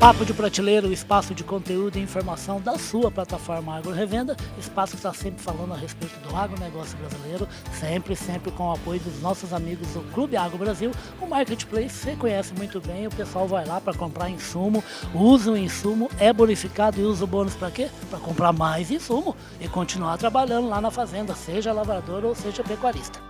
Papo de Prateleira, o espaço de conteúdo e informação da sua plataforma Agro Revenda. Espaço que está sempre falando a respeito do agronegócio brasileiro, sempre, sempre com o apoio dos nossos amigos do Clube Agro Brasil. O Marketplace você conhece muito bem, o pessoal vai lá para comprar insumo, usa o insumo, é bonificado e usa o bônus para quê? Para comprar mais insumo e continuar trabalhando lá na fazenda, seja lavrador ou seja pecuarista.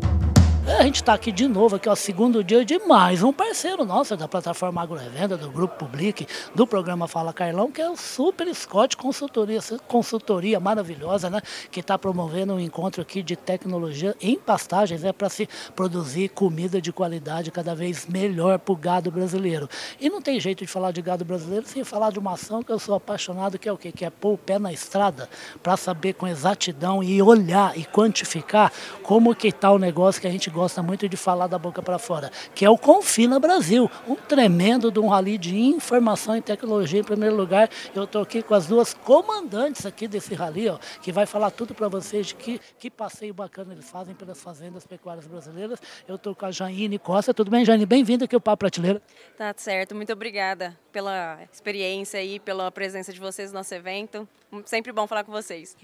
A gente está aqui de novo, aqui ó, segundo dia de mais um parceiro nosso da plataforma AgroRevenda, do Grupo Public, do programa Fala Carlão, que é o Super Scott Consultoria, consultoria maravilhosa, né? Que está promovendo um encontro aqui de tecnologia em pastagens, né? Para se produzir comida de qualidade cada vez melhor para o gado brasileiro. E não tem jeito de falar de gado brasileiro sem falar de uma ação que eu sou apaixonado, que é o quê? Que é pôr o pé na estrada para saber com exatidão e olhar e quantificar como que está o negócio que a gente gosta gosta muito de falar da boca para fora, que é o Confina Brasil, um tremendo de um rally de informação e tecnologia em primeiro lugar. Eu estou aqui com as duas comandantes aqui desse rally, ó, que vai falar tudo para vocês de que, que passeio bacana eles fazem pelas fazendas pecuárias brasileiras. Eu estou com a Jaine Costa. Tudo bem, Jaine? Bem-vinda aqui ao Papo Prateleira. Tá certo. Muito obrigada pela experiência e pela presença de vocês no nosso evento. Sempre bom falar com vocês.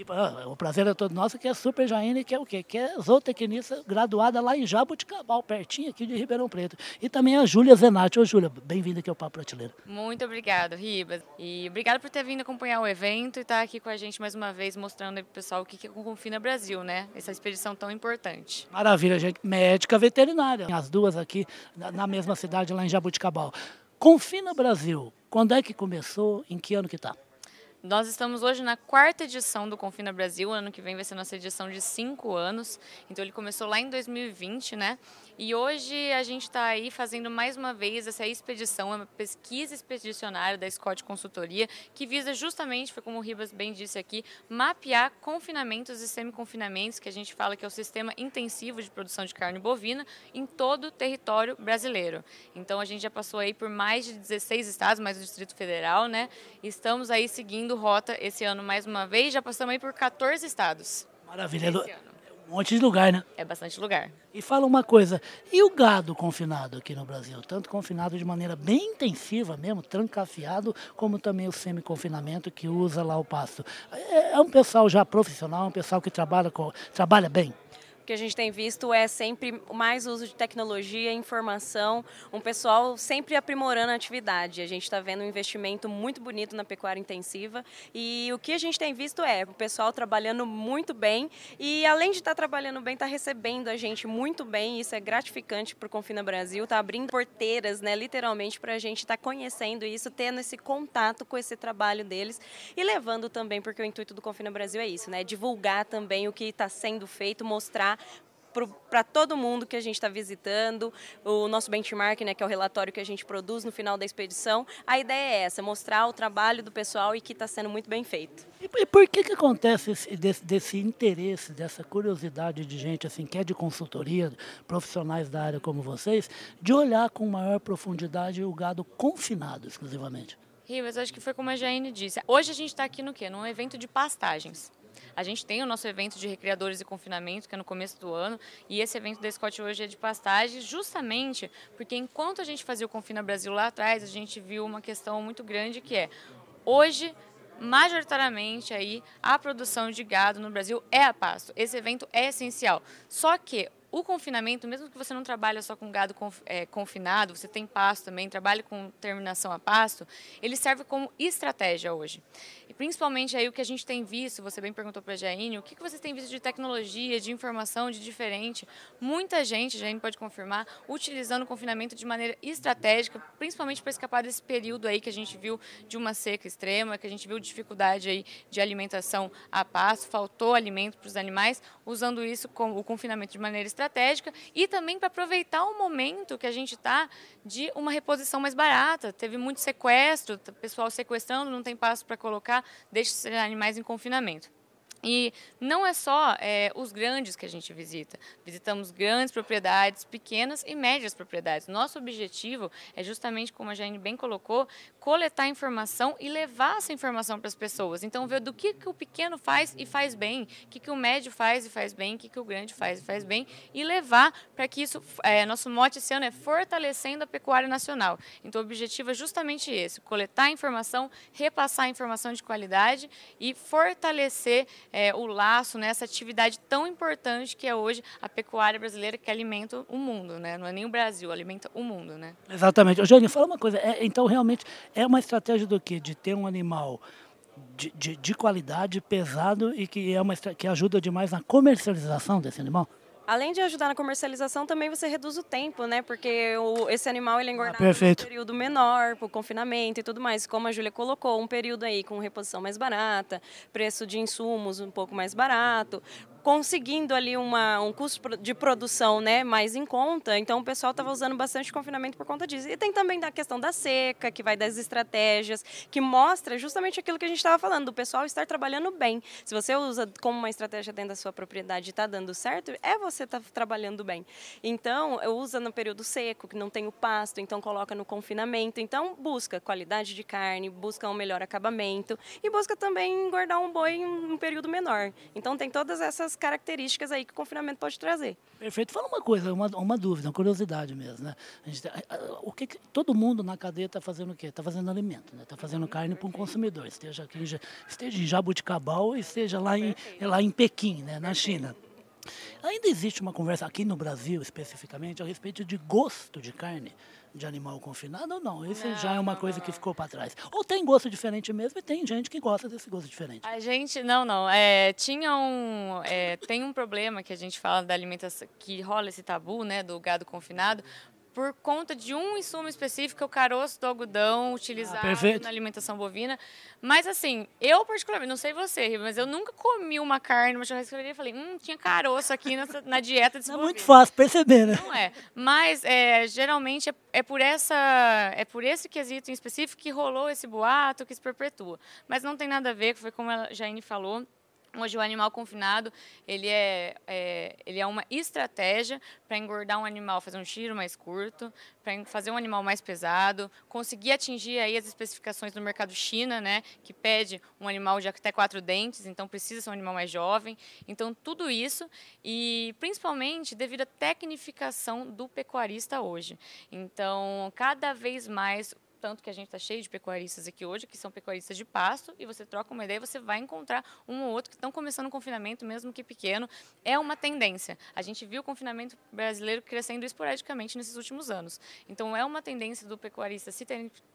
O prazer é todo nosso, que é Super Jaine, que é o quê? Que é zootecnista graduada lá em Jabuticabal, pertinho aqui de Ribeirão Preto. E também a Júlia Zenatti. Ô, Júlia, bem-vinda aqui ao Papo Prateleira. Muito obrigado, Ribas. E obrigado por ter vindo acompanhar o evento e estar aqui com a gente mais uma vez, mostrando para o pessoal o que é o Confina Brasil, né? Essa expedição tão importante. Maravilha, gente. Médica veterinária. As duas aqui na mesma cidade, lá em Jabuticabal. Confina Brasil, quando é que começou? Em que ano que está? Nós estamos hoje na quarta edição do Confina Brasil, ano que vem vai ser nossa edição de cinco anos. Então ele começou lá em 2020, né? E hoje a gente está aí fazendo mais uma vez essa expedição, uma pesquisa expedicionária da Scott Consultoria, que visa justamente, foi como o Ribas bem disse aqui, mapear confinamentos e semi-confinamentos, que a gente fala que é o sistema intensivo de produção de carne bovina em todo o território brasileiro. Então a gente já passou aí por mais de 16 estados, mais o Distrito Federal, né? Estamos aí seguindo rota esse ano mais uma vez, já passamos aí por 14 estados. Maravilha um monte de lugar, né? É bastante lugar. E fala uma coisa, e o gado confinado aqui no Brasil? Tanto confinado de maneira bem intensiva mesmo, trancafiado, como também o semi-confinamento que usa lá o pasto. É, é um pessoal já profissional, um pessoal que trabalha, com, trabalha bem? Que a gente tem visto é sempre mais uso de tecnologia, informação, um pessoal sempre aprimorando a atividade. A gente está vendo um investimento muito bonito na pecuária intensiva e o que a gente tem visto é o pessoal trabalhando muito bem e além de estar tá trabalhando bem, está recebendo a gente muito bem. Isso é gratificante para o Confina Brasil, está abrindo porteiras, né, literalmente, para a gente estar tá conhecendo isso, tendo esse contato com esse trabalho deles e levando também, porque o intuito do Confina Brasil é isso, né, divulgar também o que está sendo feito, mostrar para todo mundo que a gente está visitando, o nosso benchmark, né, que é o relatório que a gente produz no final da expedição. A ideia é essa, mostrar o trabalho do pessoal e que está sendo muito bem feito. E, e por que, que acontece esse, desse, desse, interesse, dessa curiosidade de gente assim que é de consultoria, profissionais da área como vocês, de olhar com maior profundidade o gado confinado exclusivamente? Rivas, acho que foi como a Jaine disse. Hoje a gente está aqui no quê? Num evento de pastagens. A gente tem o nosso evento de recreadores e confinamento, que é no começo do ano, e esse evento da Scott hoje é de pastagem, justamente porque enquanto a gente fazia o Confina Brasil lá atrás, a gente viu uma questão muito grande que é hoje majoritariamente aí a produção de gado no Brasil é a pasto. Esse evento é essencial. Só que o confinamento, mesmo que você não trabalhe só com gado é, confinado, você tem pasto também, trabalha com terminação a pasto, ele serve como estratégia hoje. E principalmente aí o que a gente tem visto, você bem perguntou para a Jaine, o que, que você tem visto de tecnologia, de informação, de diferente? Muita gente, Jaine pode confirmar, utilizando o confinamento de maneira estratégica, principalmente para escapar desse período aí que a gente viu de uma seca extrema, que a gente viu dificuldade aí de alimentação a pasto, faltou alimento para os animais, usando isso com o confinamento de maneira estratégica e também para aproveitar o momento que a gente está de uma reposição mais barata. Teve muito sequestro, pessoal sequestrando, não tem pasto para colocar, deixa esses animais em confinamento. E não é só é, os grandes que a gente visita. Visitamos grandes propriedades, pequenas e médias propriedades. Nosso objetivo é justamente, como a Jane bem colocou, coletar informação e levar essa informação para as pessoas. Então, ver do que, que o pequeno faz e faz bem, o que, que o médio faz e faz bem, o que, que o grande faz e faz bem, e levar para que isso, é, nosso mote esse ano é fortalecendo a pecuária nacional. Então, o objetivo é justamente esse, coletar informação, repassar informação de qualidade e fortalecer é, o laço nessa né, atividade tão importante que é hoje a pecuária brasileira que alimenta o mundo, né? Não é nem o Brasil, alimenta o mundo, né? Exatamente. Eugênio, fala uma coisa. É, então, realmente, é uma estratégia do quê? De ter um animal de, de, de qualidade, pesado e que, é uma, que ajuda demais na comercialização desse animal? Além de ajudar na comercialização, também você reduz o tempo, né? Porque o, esse animal ele é engordado ah, um período menor, por confinamento e tudo mais. Como a Júlia colocou, um período aí com reposição mais barata, preço de insumos um pouco mais barato, conseguindo ali uma, um custo de produção né, mais em conta. Então o pessoal estava usando bastante confinamento por conta disso. E tem também da questão da seca, que vai das estratégias, que mostra justamente aquilo que a gente estava falando, do pessoal estar trabalhando bem. Se você usa como uma estratégia dentro da sua propriedade e está dando certo, é você estar tá trabalhando bem. Então, usa no período seco, que não tem o pasto, então coloca no confinamento. Então, busca qualidade de carne, busca um melhor acabamento e busca também engordar um boi em um período menor. Então, tem todas essas características aí que o confinamento pode trazer. Perfeito. Fala uma coisa, uma, uma dúvida, uma curiosidade mesmo, né? Gente, o que, todo mundo na cadeia está fazendo o quê? Está fazendo alimento, né? Está fazendo carne para um consumidor, esteja aqui, esteja em Jabuticabal, esteja lá em, lá em Pequim, né? Na China. Ainda existe uma conversa aqui no Brasil, especificamente, a respeito de gosto de carne de animal confinado ou não? Isso já é uma coisa que ficou para trás. Ou tem gosto diferente mesmo e tem gente que gosta desse gosto diferente. A gente, não, não. É, tinha um, é, tem um problema que a gente fala da alimentação, que rola esse tabu, né, do gado confinado, por conta de um insumo específico, o caroço do algodão utilizado ah, na alimentação bovina. Mas assim, eu particularmente, não sei você, mas eu nunca comi uma carne, uma churrascaria e falei, hum, tinha caroço aqui nessa, na dieta desse Não é muito fácil perceber, né? Não é. Mas é, geralmente é, é, por essa, é por esse quesito em específico que rolou esse boato, que se perpetua. Mas não tem nada a ver, foi como a Jaine falou, Hoje o animal confinado ele é, é ele é uma estratégia para engordar um animal, fazer um tiro mais curto, para fazer um animal mais pesado, conseguir atingir aí as especificações do mercado China, né, que pede um animal de até quatro dentes, então precisa ser um animal mais jovem. Então tudo isso e principalmente devido à tecnificação do pecuarista hoje. Então cada vez mais tanto que a gente está cheio de pecuaristas aqui hoje, que são pecuaristas de pasto, e você troca uma ideia, você vai encontrar um ou outro que estão começando o confinamento, mesmo que pequeno. É uma tendência. A gente viu o confinamento brasileiro crescendo esporadicamente nesses últimos anos. Então, é uma tendência do pecuarista se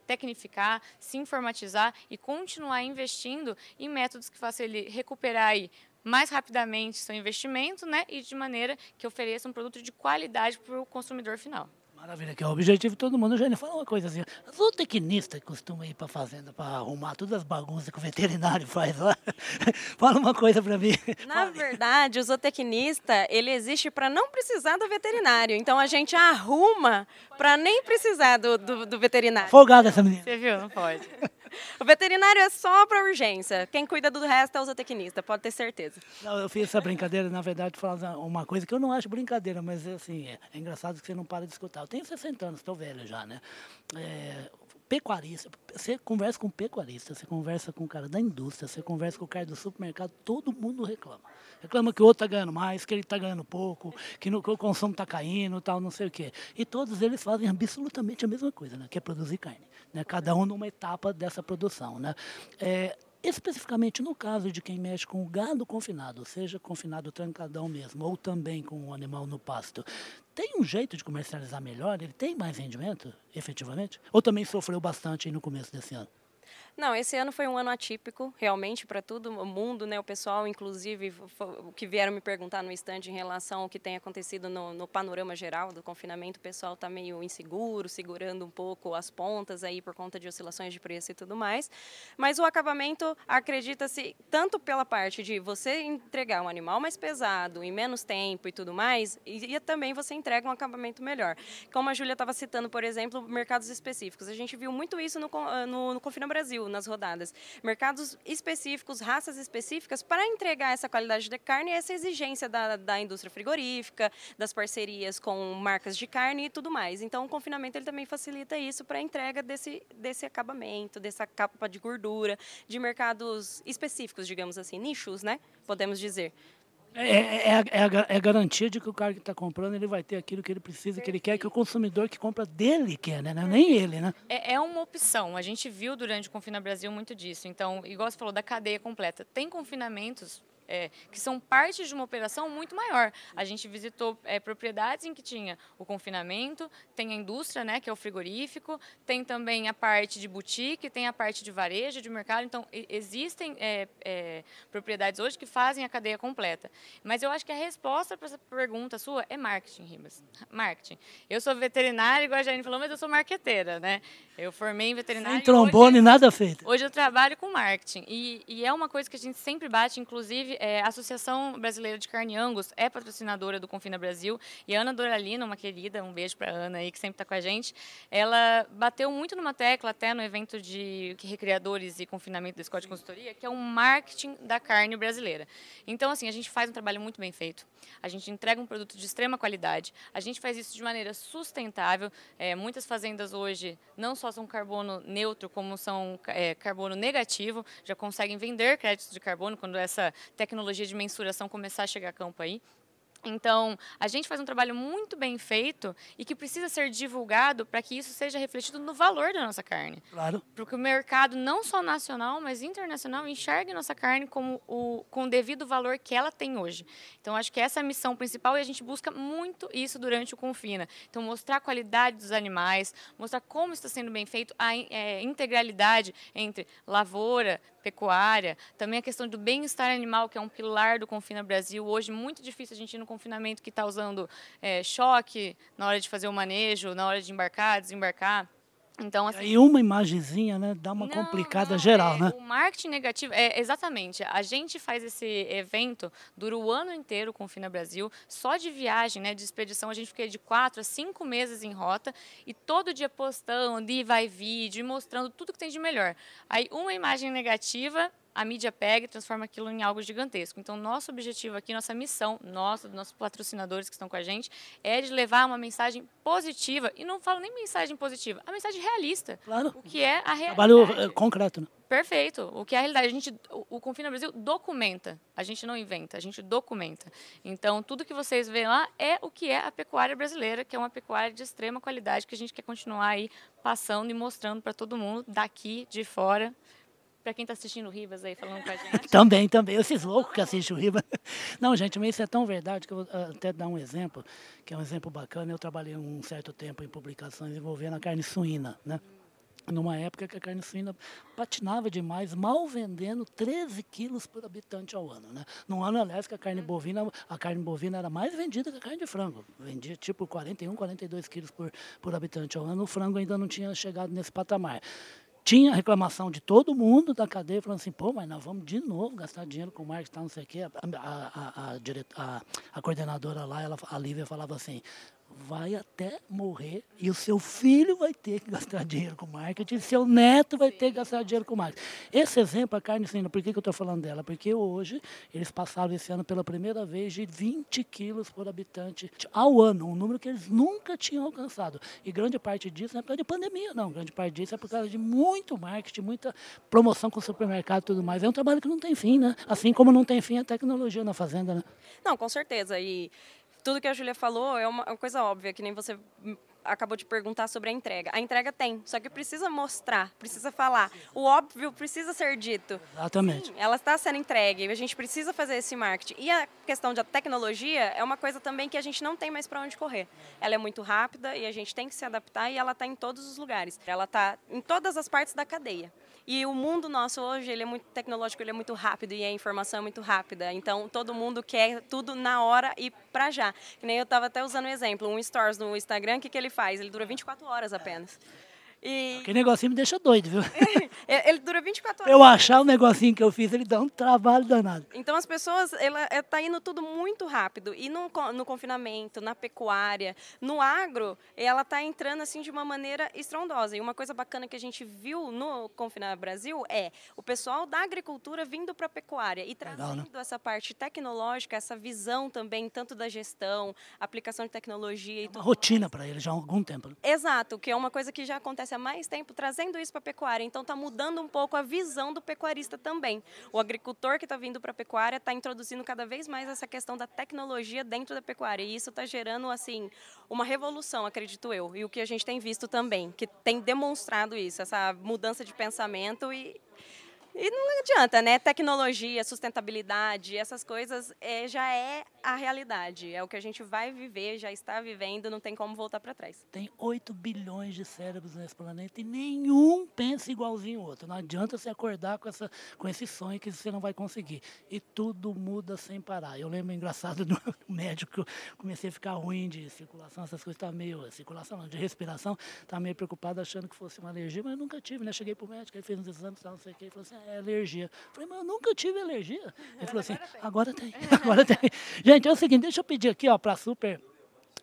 tecnificar, se informatizar e continuar investindo em métodos que façam ele recuperar aí mais rapidamente seu investimento, né, e de maneira que ofereça um produto de qualidade para o consumidor final. Maravilha, que é o objetivo de todo mundo. Jane, fala uma coisa assim. O tecnista que costuma ir para a fazenda para arrumar todas as bagunças que o veterinário faz lá. fala uma coisa para mim. Na verdade, o zootecnista, ele existe para não precisar do veterinário. Então a gente arruma para nem precisar do, do, do veterinário. Folgada essa menina. Você viu? Não pode. O veterinário é só para urgência. Quem cuida do resto é o zootecnista, pode ter certeza. Não, eu fiz essa brincadeira, na verdade, falar uma coisa que eu não acho brincadeira, mas assim, é, é engraçado que você não para de escutar. Eu tenho 60 anos, estou velho já, né? É, pecuarista, você conversa com pecuarista, você conversa com o cara da indústria, você conversa com o cara do supermercado, todo mundo reclama. Reclama que o outro está ganhando mais, que ele está ganhando pouco, que, no, que o consumo está caindo, tal, não sei o quê. E todos eles fazem absolutamente a mesma coisa, né? que é produzir carne. Né? Cada um numa etapa dessa produção. Né? É, especificamente no caso de quem mexe com o gado confinado, seja confinado trancadão mesmo, ou também com o animal no pasto, tem um jeito de comercializar melhor? Ele tem mais rendimento, efetivamente? Ou também sofreu bastante no começo desse ano? Não, esse ano foi um ano atípico, realmente, para todo mundo, né? O pessoal, inclusive, o que vieram me perguntar no estande em relação ao que tem acontecido no, no panorama geral do confinamento, o pessoal está meio inseguro, segurando um pouco as pontas aí por conta de oscilações de preço e tudo mais. Mas o acabamento, acredita-se, tanto pela parte de você entregar um animal mais pesado, em menos tempo e tudo mais, e, e também você entrega um acabamento melhor. Como a Júlia estava citando, por exemplo, mercados específicos. A gente viu muito isso no, no, no Confina Brasil Brasil nas rodadas. Mercados específicos, raças específicas para entregar essa qualidade de carne e essa exigência da, da indústria frigorífica, das parcerias com marcas de carne e tudo mais. Então, o confinamento ele também facilita isso para a entrega desse, desse acabamento, dessa capa de gordura, de mercados específicos, digamos assim, nichos, né? Podemos dizer. É, é, é, é, a, é, a, garantia de que o cara que está comprando ele vai ter aquilo que ele precisa, que ele quer, que o consumidor que compra dele quer, né? Não, nem ele, né? É, é, uma opção. A gente viu durante o Confina Brasil muito disso. Então, igual você falou, da cadeia completa. Tem confinamentos é, que são parte de uma operação muito maior. A gente visitou é, propriedades em que tinha o confinamento, tem a indústria, né, que é o frigorífico, tem também a parte de boutique, tem a parte de varejo, de mercado. Então, existem é, é, propriedades hoje que fazem a cadeia completa. Mas eu acho que a resposta para essa pergunta sua é marketing, Ribas. Marketing. Eu sou veterinária, igual a Jane falou, mas eu sou marqueteira, né? Eu formei em veterinária. Sem trombone, hoje, nada feito. Hoje eu trabalho com marketing. E, e é uma coisa que a gente sempre bate, inclusive, é, a Associação Brasileira de Carne Angus é patrocinadora do Confina Brasil. E a Ana Doralina, uma querida, um beijo para a Ana aí, que sempre está com a gente, ela bateu muito numa tecla, até no evento de recreadores e confinamento da Scott Consultoria, que é o marketing da carne brasileira. Então, assim, a gente faz um trabalho muito bem feito. A gente entrega um produto de extrema qualidade. A gente faz isso de maneira sustentável. É, muitas fazendas hoje não só são carbono neutro, como são é, carbono negativo, já conseguem vender créditos de carbono quando essa tecnologia de mensuração começar a chegar a campo aí. Então, a gente faz um trabalho muito bem feito e que precisa ser divulgado para que isso seja refletido no valor da nossa carne. Claro. Para que o mercado, não só nacional, mas internacional, enxergue nossa carne como o, com o devido valor que ela tem hoje. Então, acho que essa é a missão principal e a gente busca muito isso durante o Confina. Então, mostrar a qualidade dos animais, mostrar como está sendo bem feito, a é, integralidade entre lavoura, pecuária, também a questão do bem-estar animal, que é um pilar do Confina Brasil. Hoje, muito difícil a gente no confinamento que está usando é, choque na hora de fazer o manejo, na hora de embarcar, desembarcar. Então, assim, e uma imagenzinha, né, dá uma não, complicada não, geral, é, né? O marketing negativo, é exatamente. A gente faz esse evento, dura o ano inteiro com o Fina Brasil, só de viagem, né, de expedição, a gente fica de quatro a cinco meses em rota e todo dia postando, e vai vídeo, mostrando tudo que tem de melhor. Aí uma imagem negativa a mídia pega e transforma aquilo em algo gigantesco. Então, nosso objetivo aqui, nossa missão, nossa, dos nossos patrocinadores que estão com a gente, é de levar uma mensagem positiva. E não falo nem mensagem positiva, a mensagem realista. Claro. O que é a realidade. Trabalho eh, concreto, né? Perfeito. O que é a realidade? A gente, o, o Confina Brasil documenta. A gente não inventa, a gente documenta. Então, tudo que vocês veem lá é o que é a pecuária brasileira, que é uma pecuária de extrema qualidade que a gente quer continuar aí passando e mostrando para todo mundo daqui, de fora, para quem está assistindo o Rivas aí falando com a gente. também, também. Esses loucos que assistem o Rivas. Não, gente, mas isso é tão verdade que eu vou ah, até dar um exemplo, que é um exemplo bacana. Eu trabalhei um certo tempo em publicações envolvendo a carne suína, né? Numa época que a carne suína patinava demais, mal vendendo 13 quilos por habitante ao ano. Né? Num ano, aliás, que a carne bovina, a carne bovina era mais vendida que a carne de frango. Vendia tipo 41, 42 quilos por, por habitante ao ano. O frango ainda não tinha chegado nesse patamar tinha reclamação de todo mundo da cadeia, falando assim, pô, mas nós vamos de novo gastar dinheiro com o marketing, não sei o quê. A, a, a, a coordenadora lá, ela, a Lívia, falava assim, vai até morrer e o seu filho vai ter que gastar dinheiro com marketing, seu neto vai ter que gastar dinheiro com marketing. Esse exemplo, a carne suína, por que, que eu estou falando dela? Porque hoje eles passaram esse ano pela primeira vez de 20 quilos por habitante ao ano, um número que eles nunca tinham alcançado. E grande parte disso não é por causa de pandemia, não. Grande parte disso é por causa de muito marketing, muita promoção com o supermercado e tudo mais. É um trabalho que não tem fim, né? Assim como não tem fim a tecnologia na fazenda, né? Não, com certeza. E tudo que a Júlia falou é uma, coisa óbvia, que nem você acabou de perguntar sobre a entrega. A entrega tem, só que precisa mostrar, precisa falar. O óbvio precisa ser dito. Exatamente. Sim, ela está sendo entregue, a gente precisa fazer esse marketing. E a questão da tecnologia é uma coisa também que a gente não tem mais para onde correr. Ela é muito rápida e a gente tem que se adaptar e ela está em todos os lugares. Ela está em todas as partes da cadeia. E o mundo nosso hoje, ele é muito tecnológico, ele é muito rápido e a informação é muito rápida. Então, todo mundo quer tudo na hora e para já. Que nem eu estava até usando um exemplo, um stories no Instagram, o que, que ele faz? Ele dura 24 horas apenas. E Aquele negocinho me deixa doido, viu? ele ele dura 24 horas. Eu achar o negocinho que eu fiz, ele dá um trabalho danado. Então as pessoas, ela está indo tudo muito rápido. E no, no confinamento, na pecuária, no agro, ela está entrando assim de uma maneira estrondosa. E uma coisa bacana que a gente viu no Confinar Brasil é o pessoal da agricultura vindo para a pecuária e Legal, trazendo né? essa parte tecnológica, essa visão também, tanto da gestão, aplicação de tecnologia e Uma tudo. rotina para ele já há algum tempo. né? Exato, que é uma coisa que já acontece há mais tempo, trazendo isso para a pecuária. Então está mudando um pouco a visão do pecuarista também. O agricultor que está vindo para a pecuária está introduzindo cada vez mais essa questão da tecnologia dentro da pecuária. E isso está gerando assim uma revolução, acredito eu. E o que a gente tem visto também, que tem demonstrado isso, essa mudança de pensamento e e não adianta, né? Tecnologia, sustentabilidade, essas coisas é, já é a realidade. É o que a gente vai viver, já está vivendo, não tem como voltar para trás. Tem 8 bilhões de cérebros nesse planeta e nenhum pensa igualzinho o outro. Não adianta você acordar com, essa, com esse sonho que você não vai conseguir. E tudo muda sem parar. Eu lembro engraçado do médico que eu comecei a ficar ruim de circulação, essas coisas, tá meio. Circulação não, de respiração, tá meio preocupado achando que fosse uma alergia, mas nunca tive, né? Cheguei pro médico, ele fez uns exames, não sei o que, ele falou assim, é alergia. Eu falei, mas eu nunca tive alergia. Ele falou assim, agora tem, agora tem. Gente, é o seguinte, deixa eu pedir aqui, ó, pra super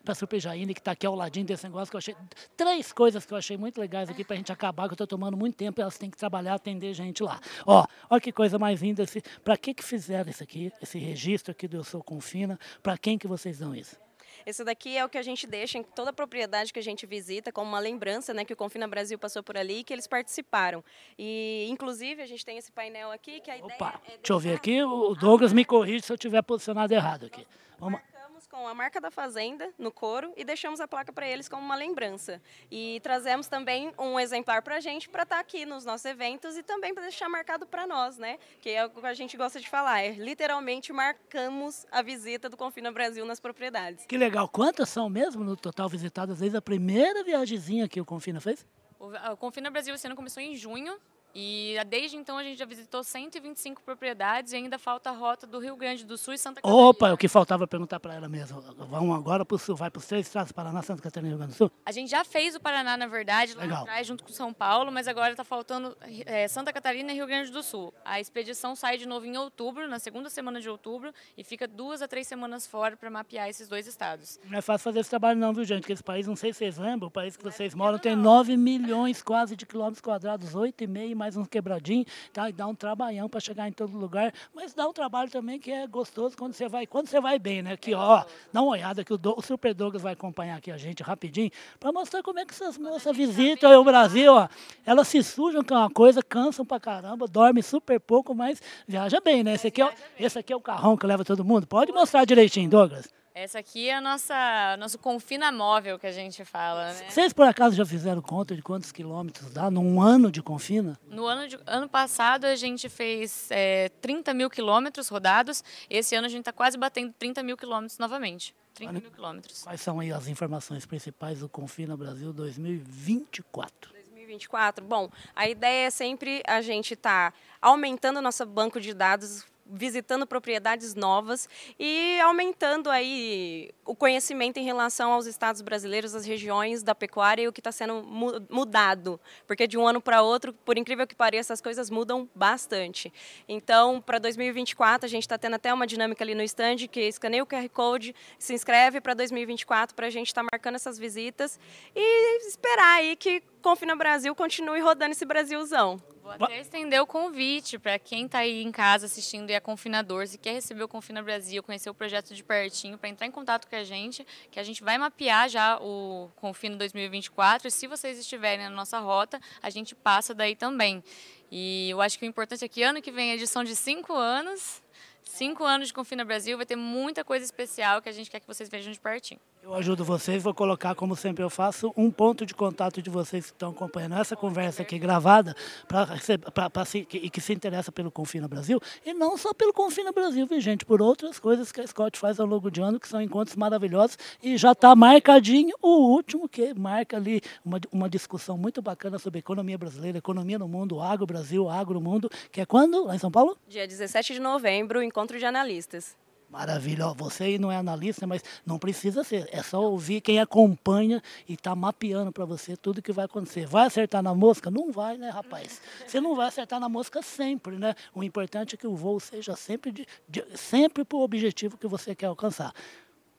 para Super Jaine, que está aqui ao ladinho desse negócio, que eu achei. Três coisas que eu achei muito legais aqui para a gente acabar, que eu estou tomando muito tempo, elas têm que trabalhar, atender gente lá. Ó, olha que coisa mais linda. Para que, que fizeram isso aqui, esse registro aqui do Eu Sou Confina? Para quem que vocês dão isso? Esse daqui é o que a gente deixa em toda a propriedade que a gente visita, como uma lembrança, né, que o Confina Brasil passou por ali e que eles participaram. E, inclusive, a gente tem esse painel aqui, que a ideia Opa, é deixa eu ver aqui, o Douglas me corrige se eu tiver posicionado errado aqui. Vamos, Marcamos com a marca da fazenda no couro e deixamos a placa para eles como uma lembrança. E trazemos também um exemplar para a gente para estar aqui nos nossos eventos e também para deixar marcado para nós, né? Que é o que a gente gosta de falar, é literalmente marcamos a visita do Confina Brasil nas propriedades. que legal. Quantas são mesmo no total visitadas desde a primeira viagemzinha que o Confina fez? O o Confina Brasil esse ano começou em junho e desde então a gente já visitou 125 propriedades e ainda falta a rota do Rio Grande do Sul e Santa Catarina. Opa, o que faltava perguntar para ela mesmo. Vamos agora para o sul, vai para os três estados, Paraná, Santa Catarina e Rio Grande do Sul? A gente já fez o Paraná, na verdade, lá Legal. atrás, junto com São Paulo, mas agora está faltando é, Santa Catarina e Rio Grande do Sul. A expedição sai de novo em outubro, na segunda semana de outubro, e fica duas a três semanas fora para mapear esses dois estados. Não é fácil fazer esse trabalho não, viu, gente? Porque esse país, não sei se vocês lembram, o país que vocês moram tem 9 milhões quase de quilômetros quadrados, 8,5 mais uns quebradinhos, tá? E dá um trabalhão para chegar em todo lugar, mas dá um trabalho também que é gostoso quando você vai, quando você vai bem, né? Aqui, ó, dá uma olhada que o, Do- o Super Douglas vai acompanhar aqui a gente rapidinho, para mostrar como é que essas moças visitam o Brasil, ó. Elas se sujam com uma coisa, cansam pra caramba, dormem super pouco, mas viaja bem, né? Esse aqui, é, esse aqui é o carrão que leva todo mundo. Pode mostrar direitinho, Douglas. Essa aqui é a nossa nosso confina móvel que a gente fala, né? Vocês por acaso já fizeram conta de quantos quilômetros dá num ano de confina? No ano, de- ano passado a gente fez é, 30 mil quilômetros rodados. Esse ano a gente está quase batendo 30 mil quilômetros novamente. 30 Olha. mil quilômetros. Quais são aí as informações principais do Confina Brasil 2024? 2024? Bom, a ideia é sempre a gente estar aumentando nosso banco de dados, visitando propriedades novas e aumentando aí o conhecimento em relação aos estados brasileiros, as regiões da pecuária e o que está sendo mu- mudado, porque de um ano para outro, por incrível que pareça, as coisas mudam bastante. Então, para 2024, a gente está tendo até uma dinâmica ali no stand que escaneia o QR Code, se inscreve para 2024 para a gente estar marcando essas visitas e esperar aí que Confina Brasil continue rodando esse Brasilzão. Vou até estender o convite para quem está aí em casa assistindo e é confinador, se quer receber o Confina Brasil, conhecer o projeto de pertinho, para entrar em contato com a gente, que a gente vai mapear já o Confina 2024 e se vocês estiverem na nossa rota, a gente passa daí também. E eu acho que o importante é que ano que vem é edição de cinco anos, cinco anos de Confina Brasil, vai ter muita coisa especial que a gente quer que vocês vejam de pertinho. Eu ajudo vocês, vou colocar, como sempre eu faço, um ponto de contato de vocês que estão acompanhando essa conversa aqui gravada para e que se interessa pelo Confina Brasil, e não só pelo Confina Brasil, viu, gente? Por outras coisas que a Scott faz ao longo de ano, que são encontros maravilhosos, e já está marcadinho o último, que marca ali uma, uma discussão muito bacana sobre economia brasileira, economia no mundo, agro Brasil, agro mundo, que é quando? Lá em São Paulo? Dia 17 de novembro, encontro de analistas. Maravilha. Você aí não é analista, mas não precisa ser. É só ouvir quem acompanha e está mapeando para você tudo que vai acontecer. Vai acertar na mosca? Não vai, né, rapaz? Você não vai acertar na mosca sempre, né? O importante é que o voo seja sempre, de, de, sempre para o objetivo que você quer alcançar.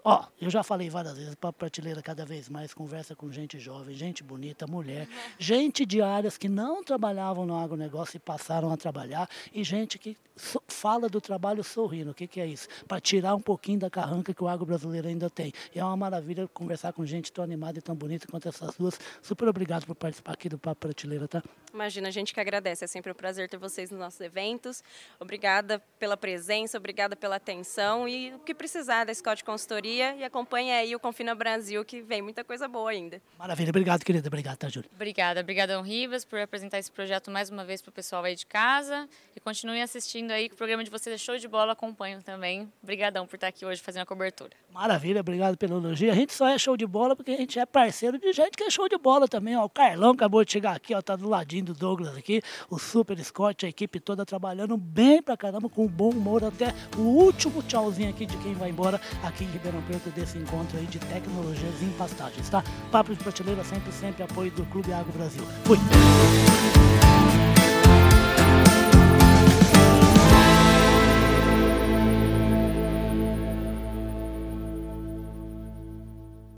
Ó, eu já falei várias vezes, para prateleira cada vez mais conversa com gente jovem, gente bonita, mulher, gente de áreas que não trabalhavam no agronegócio e passaram a trabalhar, e gente que so, fala do trabalho sorrindo. O que, que é isso? Para tirar um pouquinho da carranca que o agro brasileiro ainda tem. E é uma maravilha conversar com gente tão animada e tão bonita quanto essas duas. Super obrigado por participar aqui do Papo Prateleira, tá? Imagina, a gente que agradece. É sempre um prazer ter vocês nos nossos eventos. Obrigada pela presença, obrigada pela atenção e o que precisar da Scott Consultoria e acompanhe aí o Confina Brasil, que vem muita coisa boa ainda. Maravilha, obrigado, querida. Obrigado, tá, Júlia? Obrigada, obrigadão, Rivas, por apresentar esse projeto mais uma vez para o pessoal aí de casa e continuem assistindo aí, que o programa de vocês é show de bola, acompanho também. Obrigadão por estar aqui hoje fazendo a cobertura. Maravilha, obrigado pelo elogio. A gente só é show de bola porque a gente é parceiro de gente que é show de bola também. Ó, o Carlão acabou de chegar aqui, ó, tá do ladinho do Douglas aqui, o Super Scott, a equipe toda trabalhando bem pra caramba, com bom humor, até o último tchauzinho aqui de quem vai embora aqui em Ribeirão Preto desse encontro aí de tecnologias em pastagens, tá? Papo de prateleira sempre, sempre apoio do Clube Agro Brasil. Fui!